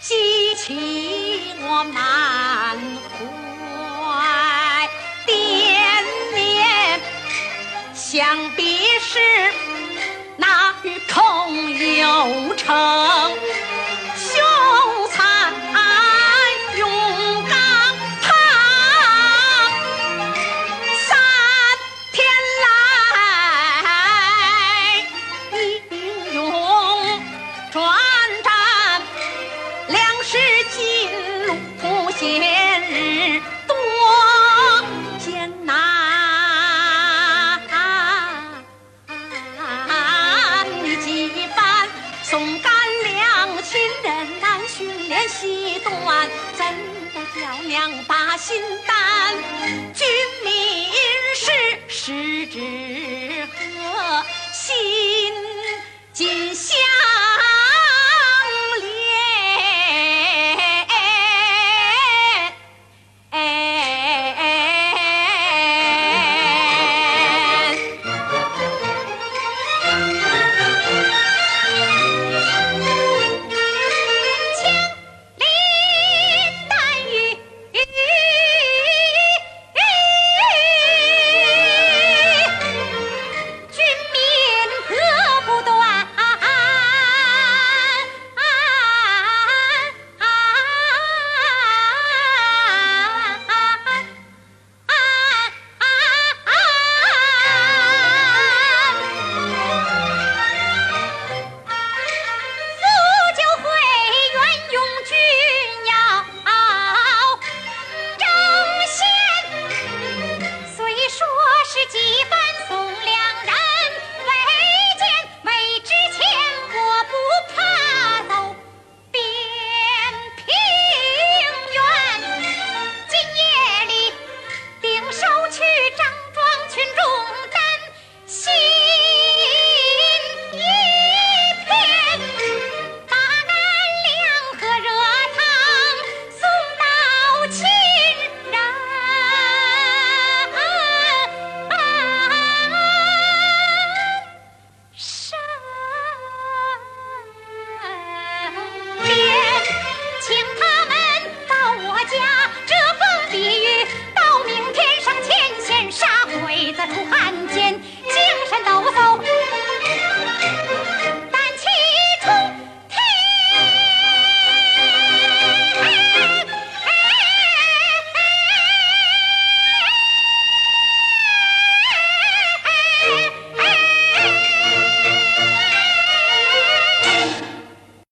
激起我满怀惦念，想必是那空有城。军连细断，怎不叫娘把心担？军民是是知。